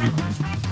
Mm-hmm.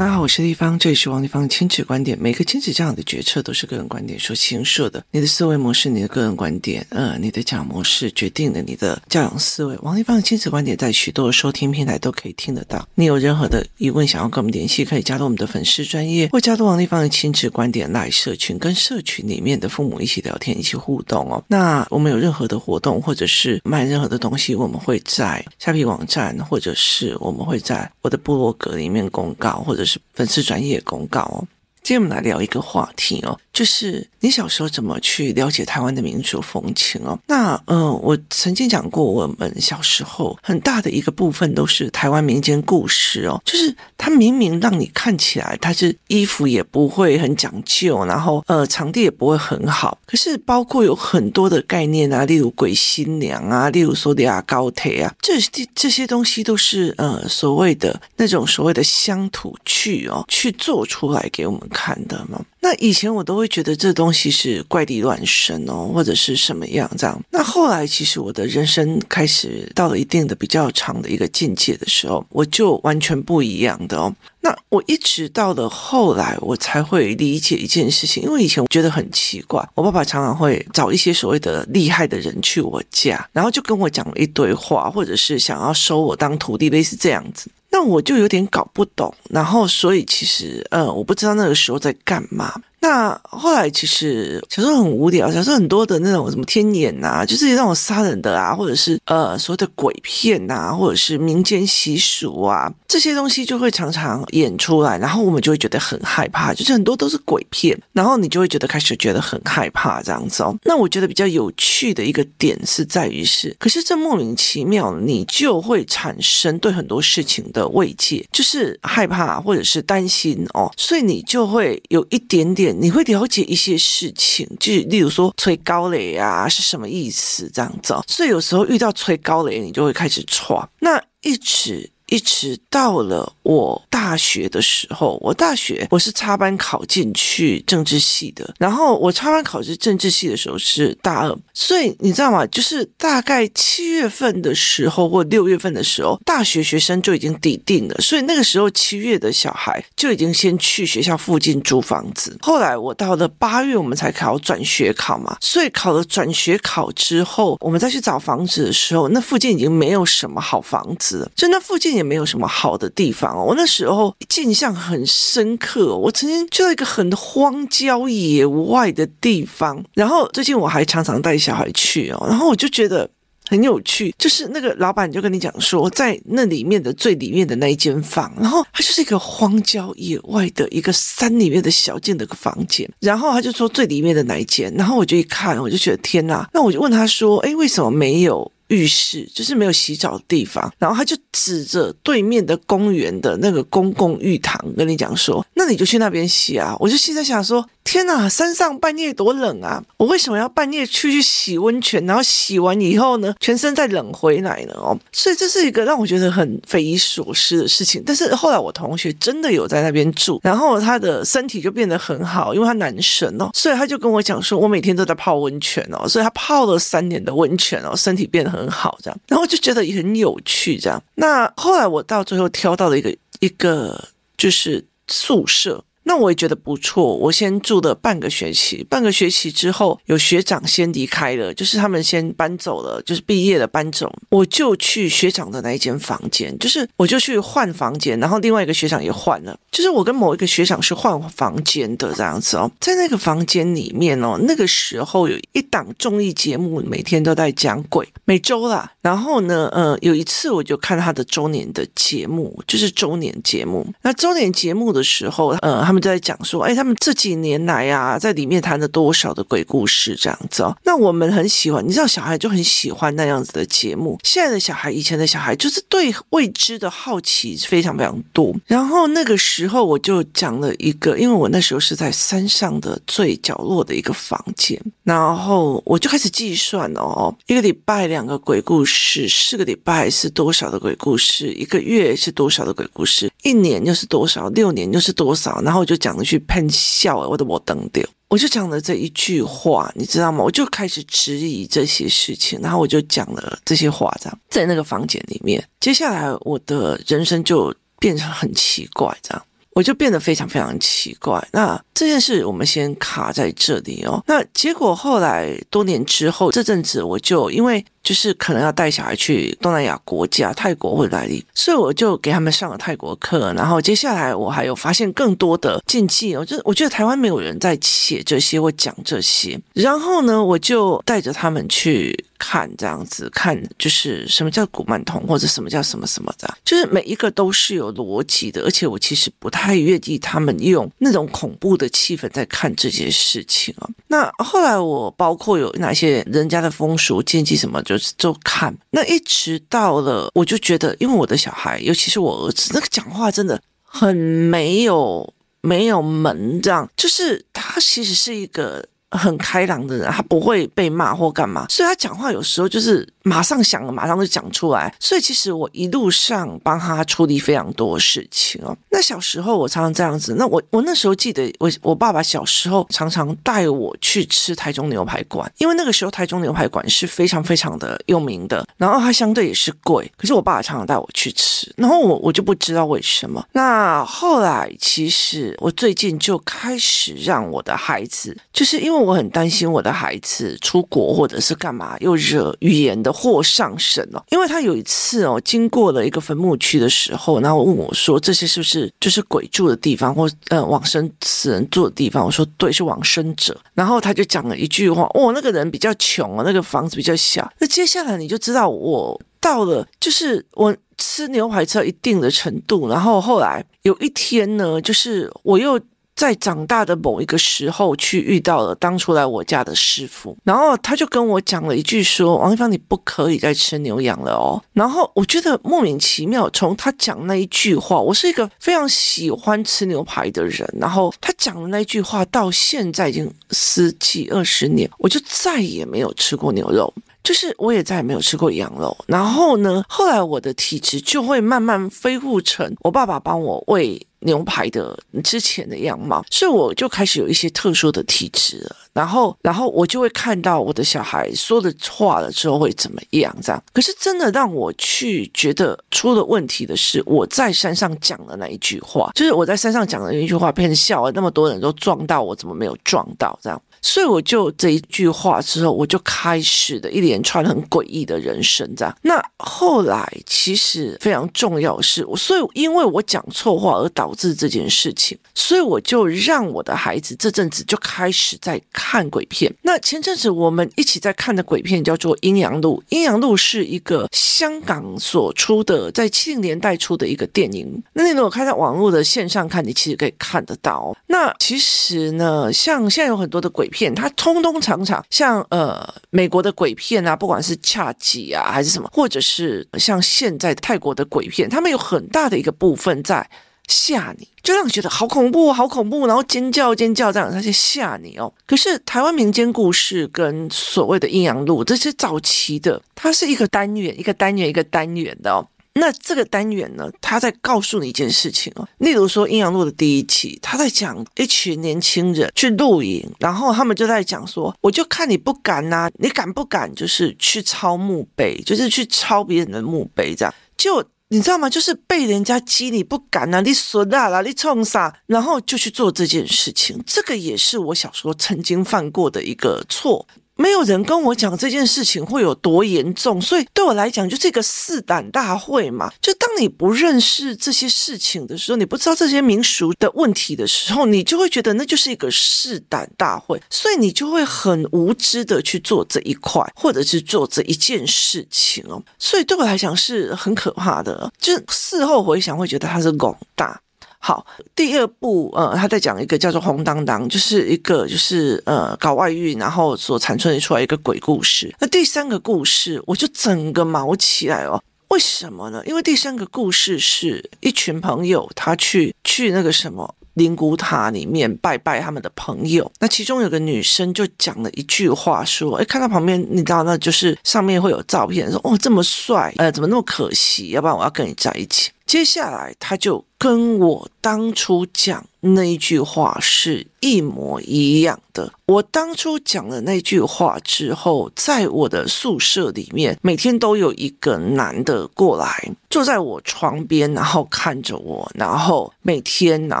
大家好，我是丽芳，这里是王丽芳的亲子观点。每个亲子这样的决策都是个人观点所形设的。你的思维模式，你的个人观点，呃，你的教养模式决定了你的教养思维。王丽芳的亲子观点在许多的收听平台都可以听得到。你有任何的疑问想要跟我们联系，可以加入我们的粉丝专业，或加入王丽芳的亲子观点来社群，跟社群里面的父母一起聊天，一起互动哦。那我们有任何的活动，或者是卖任何的东西，我们会在虾皮网站，或者是我们会在我的部落格里面公告，或者是。粉丝专业公告哦。今天我们来聊一个话题哦，就是你小时候怎么去了解台湾的民俗风情哦？那呃，我曾经讲过，我们小时候很大的一个部分都是台湾民间故事哦，就是它明明让你看起来它是衣服也不会很讲究，然后呃场地也不会很好，可是包括有很多的概念啊，例如鬼新娘啊，例如说的啊高铁啊，这些这些东西都是呃所谓的那种所谓的乡土剧哦，去做出来给我们看的吗？那以前我都会觉得这东西是怪力乱神哦，或者是什么样这样。那后来其实我的人生开始到了一定的比较长的一个境界的时候，我就完全不一样的哦。那我一直到了后来，我才会理解一件事情，因为以前我觉得很奇怪，我爸爸常常会找一些所谓的厉害的人去我家，然后就跟我讲了一堆话，或者是想要收我当徒弟，类似这样子。那我就有点搞不懂，然后所以其实，呃，我不知道那个时候在干嘛。那后来其实小时候很无聊，小时候很多的那种什么天眼呐，就是那种杀人的啊，或者是呃所谓的鬼片呐，或者是民间习俗啊，这些东西就会常常演出来，然后我们就会觉得很害怕，就是很多都是鬼片，然后你就会觉得开始觉得很害怕这样子哦。那我觉得比较有趣的一个点是在于是，可是这莫名其妙，你就会产生对很多事情的慰藉，就是害怕或者是担心哦，所以你就会有一点点。你会了解一些事情，就是例如说吹高雷啊是什么意思这样子，所以有时候遇到吹高雷，你就会开始闯，那一直。一直到了我大学的时候，我大学我是插班考进去政治系的，然后我插班考进政治系的时候是大二，所以你知道吗？就是大概七月份的时候或六月份的时候，大学学生就已经抵定了，所以那个时候七月的小孩就已经先去学校附近租房子。后来我到了八月，我们才考转学考嘛，所以考了转学考之后，我们再去找房子的时候，那附近已经没有什么好房子了，就那附近。也没有什么好的地方哦。我那时候印象很深刻，我曾经去到一个很荒郊野外的地方，然后最近我还常常带小孩去哦，然后我就觉得很有趣，就是那个老板就跟你讲说，在那里面的最里面的那一间房，然后它就是一个荒郊野外的一个山里面的小径的一个房间，然后他就说最里面的那一间，然后我就一看，我就觉得天哪，那我就问他说，哎，为什么没有？浴室就是没有洗澡的地方，然后他就指着对面的公园的那个公共浴堂跟你讲说：“那你就去那边洗啊！”我就现在想说。天呐，山上半夜多冷啊！我为什么要半夜去去洗温泉？然后洗完以后呢，全身再冷回来呢？哦，所以这是一个让我觉得很匪夷所思的事情。但是后来我同学真的有在那边住，然后他的身体就变得很好，因为他男神哦，所以他就跟我讲说，我每天都在泡温泉哦，所以他泡了三年的温泉哦，身体变得很好这样。然后就觉得也很有趣这样。那后来我到最后挑到了一个一个就是宿舍。那我也觉得不错，我先住了半个学期，半个学期之后，有学长先离开了，就是他们先搬走了，就是毕业了搬走，我就去学长的那一间房间，就是我就去换房间，然后另外一个学长也换了，就是我跟某一个学长是换房间的这样子哦，在那个房间里面哦，那个时候有一档综艺节目，每天都在讲鬼，每周啦，然后呢，呃，有一次我就看他的周年的节目，就是周年节目，那周年节目的时候，呃。他们在讲说，哎，他们这几年来啊，在里面谈了多少的鬼故事这样子哦。那我们很喜欢，你知道，小孩就很喜欢那样子的节目。现在的小孩，以前的小孩，就是对未知的好奇非常非常多。然后那个时候，我就讲了一个，因为我那时候是在山上的最角落的一个房间，然后我就开始计算哦，一个礼拜两个鬼故事，四个礼拜是多少的鬼故事，一个月是多少的鬼故事，一年又是多少，六年又是多少，然后。我就讲了句喷笑，我的我瞪掉，我就讲了这一句话，你知道吗？我就开始质疑这些事情，然后我就讲了这些话，这样在那个房间里面，接下来我的人生就变成很奇怪这样。我就变得非常非常奇怪。那这件事我们先卡在这里哦。那结果后来多年之后，这阵子我就因为就是可能要带小孩去东南亚国家，泰国或哪里，所以我就给他们上了泰国课。然后接下来我还有发现更多的禁忌哦，就我觉得台湾没有人在写这些或讲这些。然后呢，我就带着他们去。看这样子看，就是什么叫古曼童，或者什么叫什么什么的，就是每一个都是有逻辑的。而且我其实不太愿意他们用那种恐怖的气氛在看这件事情啊。那后来我包括有哪些人家的风俗禁忌什么，就是就看。那一直到了，我就觉得，因为我的小孩，尤其是我儿子，那个讲话真的很没有没有门，这样就是他其实是一个。很开朗的人，他不会被骂或干嘛，所以他讲话有时候就是。马上想了，马上就讲出来。所以其实我一路上帮他处理非常多事情哦。那小时候我常常这样子。那我我那时候记得，我我爸爸小时候常常带我去吃台中牛排馆，因为那个时候台中牛排馆是非常非常的有名的，然后它相对也是贵。可是我爸爸常常带我去吃，然后我我就不知道为什么。那后来其实我最近就开始让我的孩子，就是因为我很担心我的孩子出国或者是干嘛又惹语言的。祸上神了，因为他有一次哦，经过了一个坟墓区的时候，然后问我说：“这些是不是就是鬼住的地方，或呃往生死人住的地方？”我说：“对，是往生者。”然后他就讲了一句话：“哦，那个人比较穷哦，那个房子比较小。”那接下来你就知道，我到了就是我吃牛排吃到一定的程度，然后后来有一天呢，就是我又。在长大的某一个时候，去遇到了当初来我家的师傅，然后他就跟我讲了一句说：“王一芳，你不可以再吃牛羊了哦。”然后我觉得莫名其妙，从他讲那一句话，我是一个非常喜欢吃牛排的人，然后他讲的那句话到现在已经十几二十年，我就再也没有吃过牛肉。就是我也再也没有吃过羊肉，然后呢，后来我的体质就会慢慢恢复成我爸爸帮我喂牛排的之前的样貌，所以我就开始有一些特殊的体质了。然后，然后我就会看到我的小孩说的话了之后会怎么样这样。可是真的让我去觉得出了问题的是，我在山上讲的那一句话，就是我在山上讲的那一句话，被人笑了，那么多人都撞到我，怎么没有撞到这样？所以我就这一句话之后，我就开始了一连串很诡异的人生，这样。那后来其实非常重要的是，所以因为我讲错话而导致这件事情，所以我就让我的孩子这阵子就开始在看鬼片。那前阵子我们一起在看的鬼片叫做《阴阳路》，《阴阳路》是一个香港所出的，在七零年代出的一个电影。那你如果开在网络的线上看，你其实可以看得到。那其实呢，像现在有很多的鬼。片，它通通常常像呃美国的鬼片啊，不管是恰吉啊还是什么，或者是像现在泰国的鬼片，他们有很大的一个部分在吓你，就让你觉得好恐怖，好恐怖，然后尖叫尖叫这样，他就吓你哦。可是台湾民间故事跟所谓的阴阳路这些早期的，它是一个单元一个单元一个单元的哦。那这个单元呢，他在告诉你一件事情哦，例如说《阴阳路》的第一期，他在讲一群年轻人去露营，然后他们就在讲说，我就看你不敢呐、你敢不敢就是去抄墓碑，就是去抄别人的墓碑这样？就你知道吗？就是被人家激你不敢呐、啊，你损啊啦，你冲啥，然后就去做这件事情。这个也是我小时候曾经犯过的一个错。没有人跟我讲这件事情会有多严重，所以对我来讲就是一个试胆大会嘛。就当你不认识这些事情的时候，你不知道这些民俗的问题的时候，你就会觉得那就是一个试胆大会，所以你就会很无知的去做这一块，或者是做这一件事情哦。所以对我来讲是很可怕的，就事后回想会觉得它是广 大。好，第二部，呃，他在讲一个叫做“红当当”，就是一个就是呃搞外遇，然后所产生出来一个鬼故事。那第三个故事，我就整个毛起来哦。为什么呢？因为第三个故事是一群朋友，他去去那个什么灵骨塔里面拜拜他们的朋友。那其中有个女生就讲了一句话，说：“哎，看到旁边，你知道，那就是上面会有照片，说哦这么帅，呃，怎么那么可惜？要不然我要跟你在一起。”接下来他就跟我当初讲那句话是一模一样的。我当初讲了那句话之后，在我的宿舍里面，每天都有一个男的过来坐在我床边，然后看着我，然后每天，然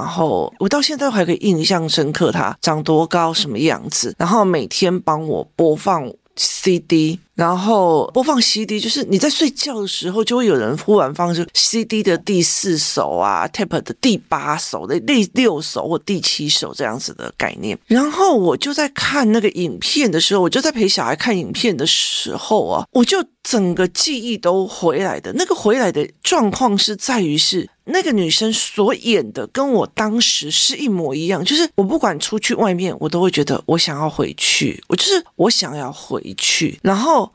后我到现在还可以印象深刻，他长多高，什么样子，然后每天帮我播放。CD，然后播放 CD，就是你在睡觉的时候，就会有人忽然放出 CD 的第四首啊，tape 的第八首的第六首或第七首这样子的概念。然后我就在看那个影片的时候，我就在陪小孩看影片的时候啊，我就整个记忆都回来的。那个回来的状况是在于是。那个女生所演的跟我当时是一模一样，就是我不管出去外面，我都会觉得我想要回去，我就是我想要回去，然后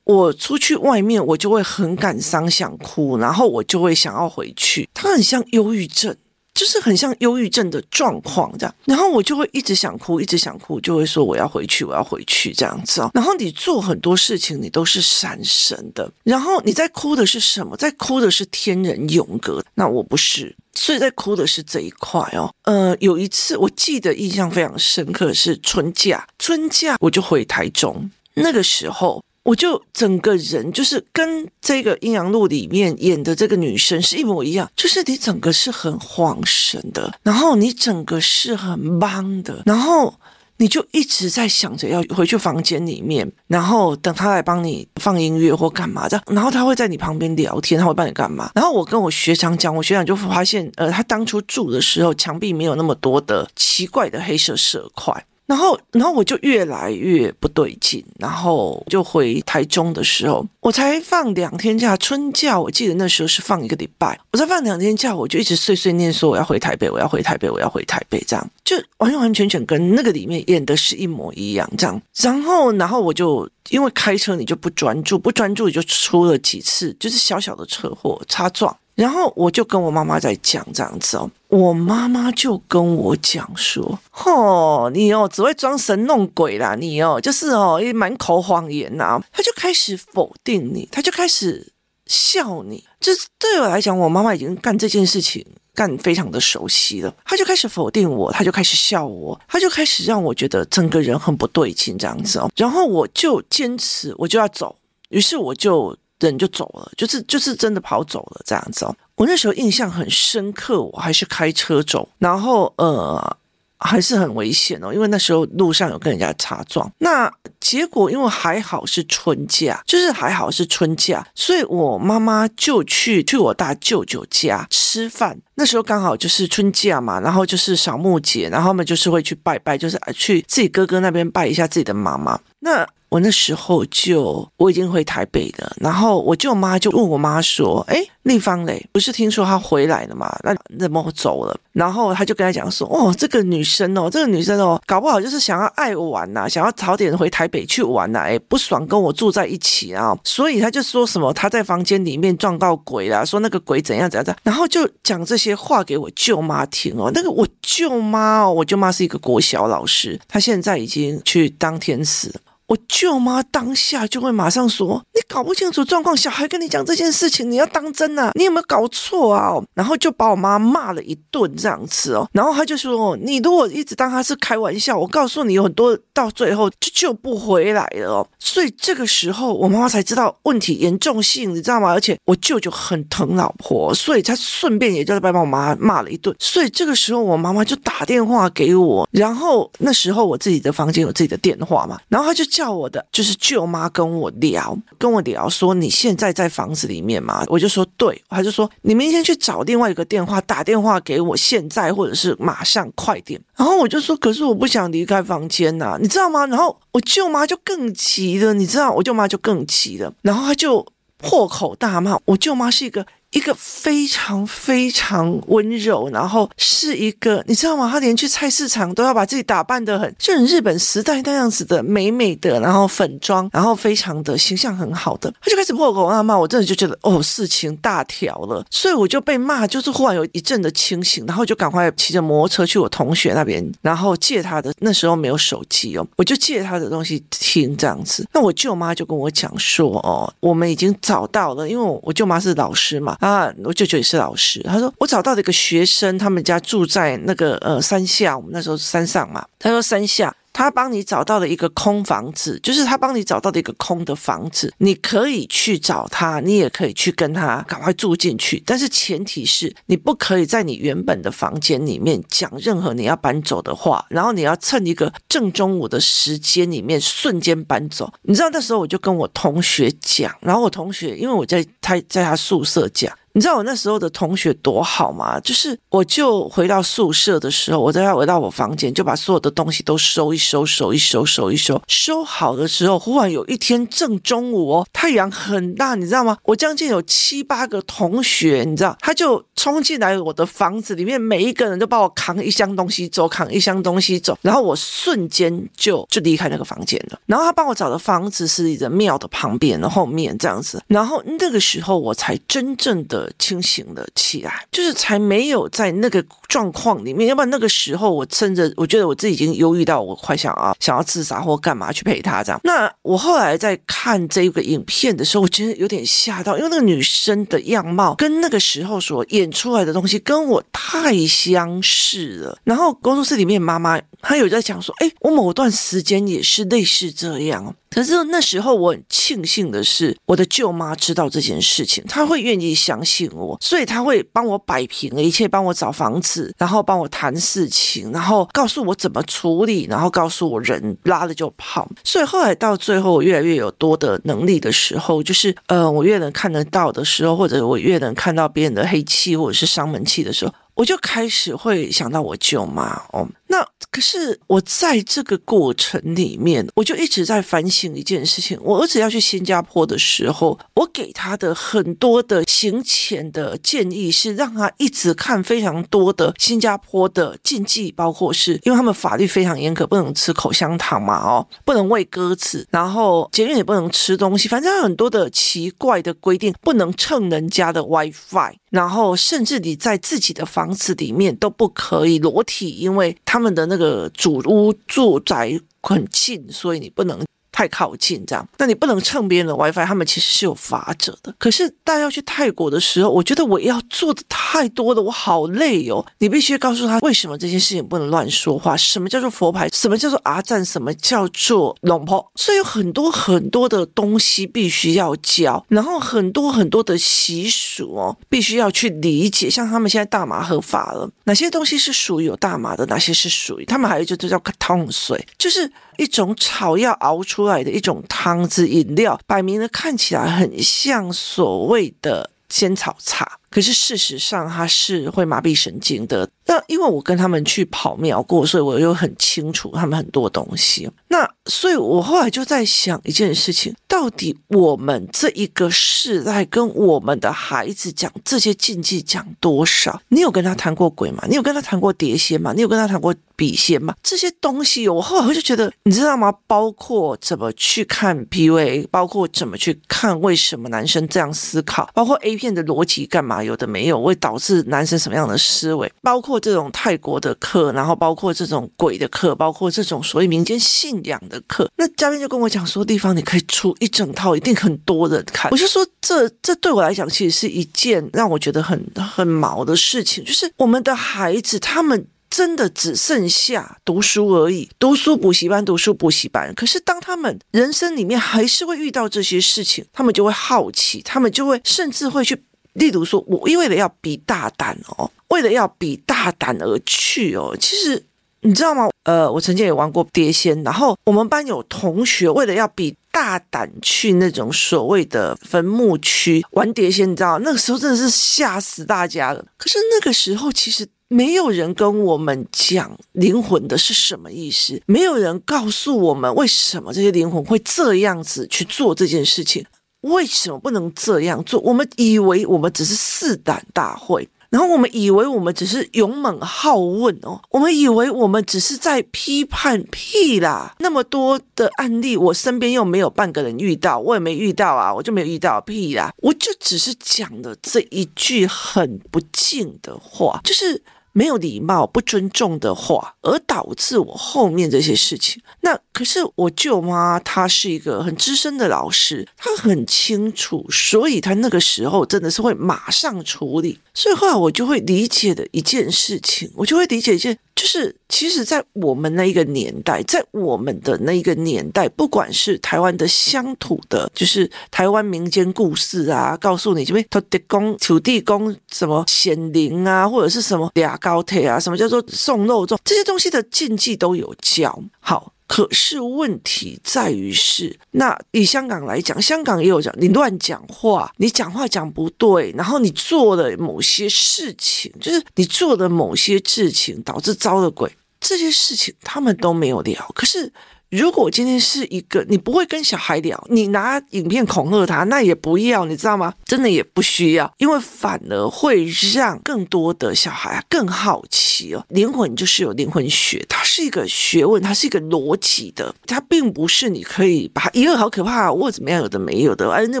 我出去外面，我就会很感伤，想哭，然后我就会想要回去，她很像忧郁症。就是很像忧郁症的状况这样，然后我就会一直想哭，一直想哭，就会说我要回去，我要回去这样子哦。然后你做很多事情，你都是闪神的。然后你在哭的是什么？在哭的是天人永隔。那我不是，所以在哭的是这一块哦。呃，有一次我记得印象非常深刻，是春假，春假我就回台中，那个时候。我就整个人就是跟这个《阴阳路》里面演的这个女生是一模一样，就是你整个是很恍神的，然后你整个是很懵的，然后你就一直在想着要回去房间里面，然后等他来帮你放音乐或干嘛的，然后他会在你旁边聊天，他会帮你干嘛？然后我跟我学长讲，我学长就发现，呃，他当初住的时候墙壁没有那么多的奇怪的黑色色块。然后，然后我就越来越不对劲，然后就回台中的时候，我才放两天假，春假，我记得那时候是放一个礼拜，我才放两天假，我就一直碎碎念说我要回台北，我要回台北，我要回台北，这样就完完全全跟那个里面演的是一模一样，这样。然后，然后我就因为开车你就不专注，不专注你就出了几次就是小小的车祸擦撞。然后我就跟我妈妈在讲这样子哦，我妈妈就跟我讲说：“哦，你哦只会装神弄鬼啦，你哦就是哦也满口谎言呐。”她就开始否定你，她就开始笑你。就是对我来讲，我妈妈已经干这件事情干非常的熟悉了，她就开始否定我，她就开始笑我，她就开始让我觉得整个人很不对劲这样子哦。然后我就坚持，我就要走，于是我就。人就走了，就是就是真的跑走了这样子哦。我那时候印象很深刻，我还是开车走，然后呃还是很危险哦，因为那时候路上有跟人家擦撞。那结果因为还好是春假，就是还好是春假，所以我妈妈就去去我大舅舅家吃饭。那时候刚好就是春假嘛，然后就是扫墓节，然后他们就是会去拜拜，就是去自己哥哥那边拜一下自己的妈妈。那我那时候就我已经回台北了，然后我舅妈就问我妈说：“哎，丽芳嘞，不是听说她回来了吗？那怎么走了？”然后他就跟她讲说：“哦，这个女生哦，这个女生哦，搞不好就是想要爱玩呐，想要早点回台北去玩呐，哎，不爽跟我住在一起啊，所以他就说什么他在房间里面撞到鬼了，说那个鬼怎样怎样怎样，然后就讲这些话给我舅妈听哦。那个我舅妈哦，我舅妈是一个国小老师，她现在已经去当天使。”我舅妈当下就会马上说：“你搞不清楚状况，小孩跟你讲这件事情，你要当真呐？你有没有搞错啊？”然后就把我妈骂了一顿这样子哦。然后他就说：“你如果一直当他是开玩笑，我告诉你，有很多到最后就救不回来了。”所以这个时候，我妈妈才知道问题严重性，你知道吗？而且我舅舅很疼老婆，所以他顺便也就把我妈骂了一顿。所以这个时候，我妈妈就打电话给我，然后那时候我自己的房间有自己的电话嘛，然后他就。叫我的就是舅妈跟我聊，跟我聊说，你现在在房子里面吗？我就说对，他就说你明天去找另外一个电话打电话给我，现在或者是马上快点。然后我就说，可是我不想离开房间呐，你知道吗？然后我舅妈就更急了，你知道，我舅妈就更急了，然后他就破口大骂。我舅妈是一个。一个非常非常温柔，然后是一个，你知道吗？她连去菜市场都要把自己打扮得很，就很日本时代那样子的美美的，然后粉妆，然后非常的形象很好的，她就开始破口大骂，我真的就觉得哦，事情大条了，所以我就被骂，就是忽然有一阵的清醒，然后就赶快骑着摩托车去我同学那边，然后借他的，那时候没有手机哦，我就借他的东西听这样子。那我舅妈就跟我讲说，哦，我们已经找到了，因为我舅妈是老师嘛。啊，我舅舅也是老师，他说我找到的一个学生，他们家住在那个呃山下，我们那时候是山上嘛，他说山下。他帮你找到了一个空房子，就是他帮你找到了一个空的房子，你可以去找他，你也可以去跟他赶快住进去，但是前提是你不可以在你原本的房间里面讲任何你要搬走的话，然后你要趁一个正中午的时间里面瞬间搬走。你知道那时候我就跟我同学讲，然后我同学因为我在他在他宿舍讲。你知道我那时候的同学多好吗？就是我就回到宿舍的时候，我再要回到我房间，就把所有的东西都收一收，收一收，收一收，收好的时候，忽然有一天正中午哦，太阳很大，你知道吗？我将近有七八个同学，你知道，他就冲进来我的房子里面，每一个人都帮我扛一箱东西走，扛一箱东西走，然后我瞬间就就离开那个房间了。然后他帮我找的房子是一个庙的旁边的后面这样子，然后那个时候我才真正的。清醒了起来，就是才没有在那个状况里面，要不然那个时候我趁着我觉得我自己已经忧郁到我快想要想要自杀或干嘛去陪他这样。那我后来在看这个影片的时候，我其实有点吓到，因为那个女生的样貌跟那个时候所演出来的东西跟我太相似了。然后工作室里面妈妈她有在讲说，哎，我某段时间也是类似这样。可是那时候我很庆幸的是，我的舅妈知道这件事情，她会愿意相信我，所以她会帮我摆平了一切，帮我找房子，然后帮我谈事情，然后告诉我怎么处理，然后告诉我人拉了就跑。所以后来到最后，我越来越有多的能力的时候，就是呃，我越能看得到的时候，或者我越能看到别人的黑气或者是伤门气的时候，我就开始会想到我舅妈哦。那可是我在这个过程里面，我就一直在反省一件事情。我儿子要去新加坡的时候，我给他的很多的行前的建议是让他一直看非常多的新加坡的禁忌，包括是因为他们法律非常严格，不能吃口香糖嘛，哦，不能喂鸽子，然后捷运也不能吃东西，反正有很多的奇怪的规定，不能蹭人家的 WiFi，然后甚至你在自己的房子里面都不可以裸体，因为他。们的那个主屋住宅很近，所以你不能。太靠近这样，那你不能蹭别人的 WiFi，他们其实是有法则的。可是大家要去泰国的时候，我觉得我要做的太多了，我好累哦。你必须告诉他为什么这件事情不能乱说话，什么叫做佛牌，什么叫做阿赞，什么叫做龙婆，所以有很多很多的东西必须要教，然后很多很多的习俗哦，必须要去理解。像他们现在大麻合法了，哪些东西是属于有大麻的，哪些是属于他们还有就这叫汤水，就是。一种草药熬出来的一种汤汁饮料，摆明了看起来很像所谓的仙草茶，可是事实上它是会麻痹神经的。那因为我跟他们去跑庙过，所以我又很清楚他们很多东西。那所以我后来就在想一件事情：到底我们这一个世代跟我们的孩子讲这些禁忌讲多少？你有跟他谈过鬼吗？你有跟他谈过碟仙吗？你有跟他谈过？笔仙吗，这些东西，我后来我就觉得，你知道吗？包括怎么去看 PUA，包括怎么去看为什么男生这样思考，包括 A 片的逻辑干嘛有的没有，会导致男生什么样的思维，包括这种泰国的课，然后包括这种鬼的课，包括这种所谓民间信仰的课。那嘉宾就跟我讲说，地方你可以出一整套，一定很多人看。我就说，这这对我来讲，其实是一件让我觉得很很毛的事情，就是我们的孩子他们。真的只剩下读书而已，读书补习班，读书补习班。可是当他们人生里面还是会遇到这些事情，他们就会好奇，他们就会甚至会去，例如说，我因为了要比大胆哦，为了要比大胆而去哦。其实你知道吗？呃，我曾经也玩过碟仙，然后我们班有同学为了要比大胆去那种所谓的坟墓区玩碟仙，你知道，那个时候真的是吓死大家了。可是那个时候其实。没有人跟我们讲灵魂的是什么意思，没有人告诉我们为什么这些灵魂会这样子去做这件事情，为什么不能这样做？我们以为我们只是试胆大会，然后我们以为我们只是勇猛好问哦，我们以为我们只是在批判屁啦。那么多的案例，我身边又没有半个人遇到，我也没遇到啊，我就没有遇到屁啦，我就只是讲了这一句很不敬的话，就是。没有礼貌、不尊重的话，而导致我后面这些事情。那可是我舅妈，她是一个很资深的老师，她很清楚，所以她那个时候真的是会马上处理。所以后来我就会理解的一件事情，我就会理解一件，就是其实，在我们那一个年代，在我们的那一个年代，不管是台湾的乡土的，就是台湾民间故事啊，告诉你这边土地公、土地公什么显灵啊，或者是什么俩高铁啊，什么叫做送肉粽，这些东西的禁忌都有教。好。可是问题在于是，那以香港来讲，香港也有讲，你乱讲话，你讲话讲不对，然后你做的某些事情，就是你做的某些事情导致招了鬼，这些事情他们都没有聊。可是。如果今天是一个你不会跟小孩聊，你拿影片恐吓他，那也不要，你知道吗？真的也不需要，因为反而会让更多的小孩更好奇哦。灵魂就是有灵魂学，它是一个学问，它是一个逻辑的，它并不是你可以把一个好可怕或怎么样，有的没有的，哎，那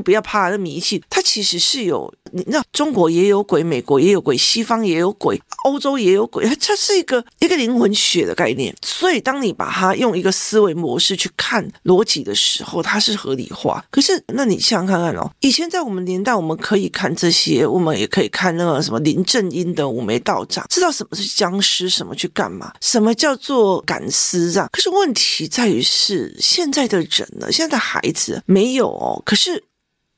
不要怕，那迷信，它其实是有。你知道中国也有鬼，美国也有鬼，西方也有鬼，欧洲也有鬼，它是一个一个灵魂学的概念。所以，当你把它用一个思维模式去看逻辑的时候，它是合理化。可是，那你想想看看哦，以前在我们年代，我们可以看这些，我们也可以看那个什么林正英的五眉道长，知道什么是僵尸，什么去干嘛，什么叫做赶尸啊。可是问题在于是现在的人呢，现在的孩子没有哦。可是。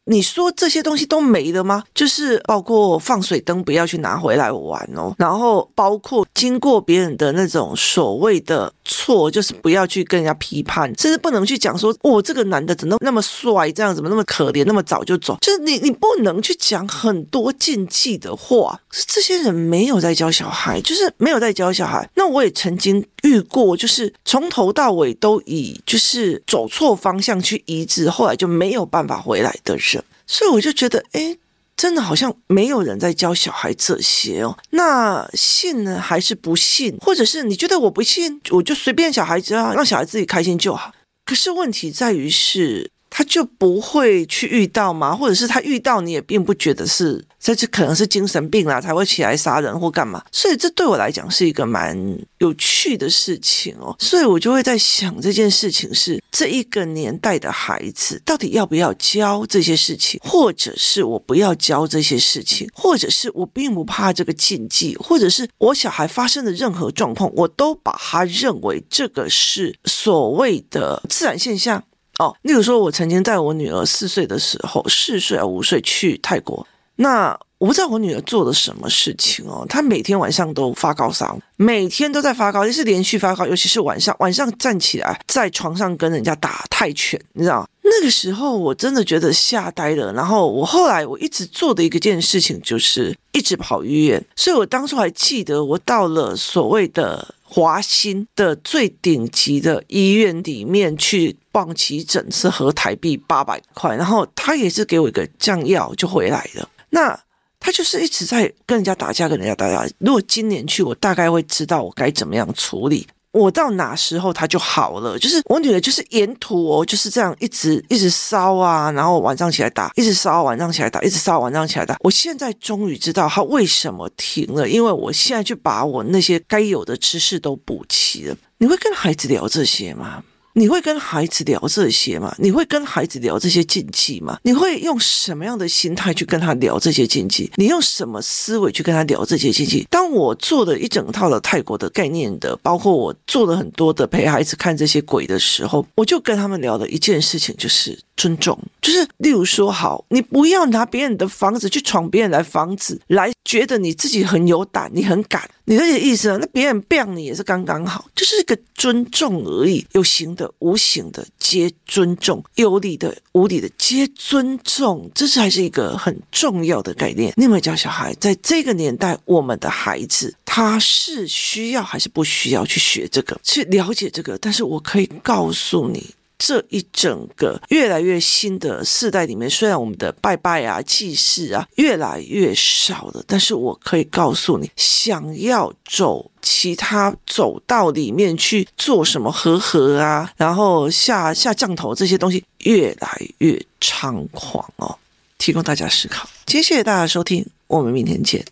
你说这些东西都没了吗？就是包括放水灯不要去拿回来玩哦，然后包括经过别人的那种所谓的错，就是不要去跟人家批判，甚至不能去讲说，哦，这个男的怎么那么帅，这样怎么那么可怜，那么早就走，就是你你不能去讲很多禁忌的话。是这些人没有在教小孩，就是没有在教小孩。那我也曾经遇过，就是从头到尾都以就是走错方向去医治，后来就没有办法回来的人。所以我就觉得，哎，真的好像没有人在教小孩这些哦。那信呢，还是不信？或者是你觉得我不信，我就随便小孩子啊，让小孩自己开心就好。可是问题在于是。他就不会去遇到吗？或者是他遇到你也并不觉得是，这就可能是精神病啦，才会起来杀人或干嘛。所以这对我来讲是一个蛮有趣的事情哦。所以我就会在想这件事情是这一个年代的孩子到底要不要教这些事情，或者是我不要教这些事情，或者是我并不怕这个禁忌，或者是我小孩发生的任何状况，我都把他认为这个是所谓的自然现象。哦，例如说，我曾经在我女儿四岁的时候，四岁啊五岁去泰国，那我不知道我女儿做了什么事情哦，她每天晚上都发高烧，每天都在发高，就是连续发高，尤其是晚上，晚上站起来在床上跟人家打泰拳，你知道？那个时候我真的觉得吓呆了。然后我后来我一直做的一个件事情就是一直跑医院，所以我当初还记得我到了所谓的。华新的最顶级的医院里面去办急诊是合台币八百块，然后他也是给我一个降药就回来了。那他就是一直在跟人家打架，跟人家打架。如果今年去，我大概会知道我该怎么样处理。我到哪时候他就好了，就是我女儿就是沿途哦就是这样一直一直烧啊，然后晚上起来打，一直烧晚上起来打，一直烧晚上起来打。我现在终于知道他为什么停了，因为我现在去把我那些该有的知识都补齐了。你会跟孩子聊这些吗？你会跟孩子聊这些吗？你会跟孩子聊这些禁忌吗？你会用什么样的心态去跟他聊这些禁忌？你用什么思维去跟他聊这些禁忌？当我做了一整套的泰国的概念的，包括我做了很多的陪孩子看这些鬼的时候，我就跟他们聊了一件事情，就是尊重。就是例如说，好，你不要拿别人的房子去闯别人的房子，来觉得你自己很有胆，你很敢。你的意思啊？那别人变你也是刚刚好，就是一个尊重而已。有形的、无形的皆尊重，有理的、无理的皆尊重，这是还是一个很重要的概念。你有没有教小孩，在这个年代，我们的孩子他是需要还是不需要去学这个，去了解这个？但是我可以告诉你。这一整个越来越新的世代里面，虽然我们的拜拜啊、祭祀啊越来越少了，但是我可以告诉你，想要走其他走道里面去做什么和合啊，然后下下降头这些东西越来越猖狂哦，提供大家思考。谢谢大家收听，我们明天见。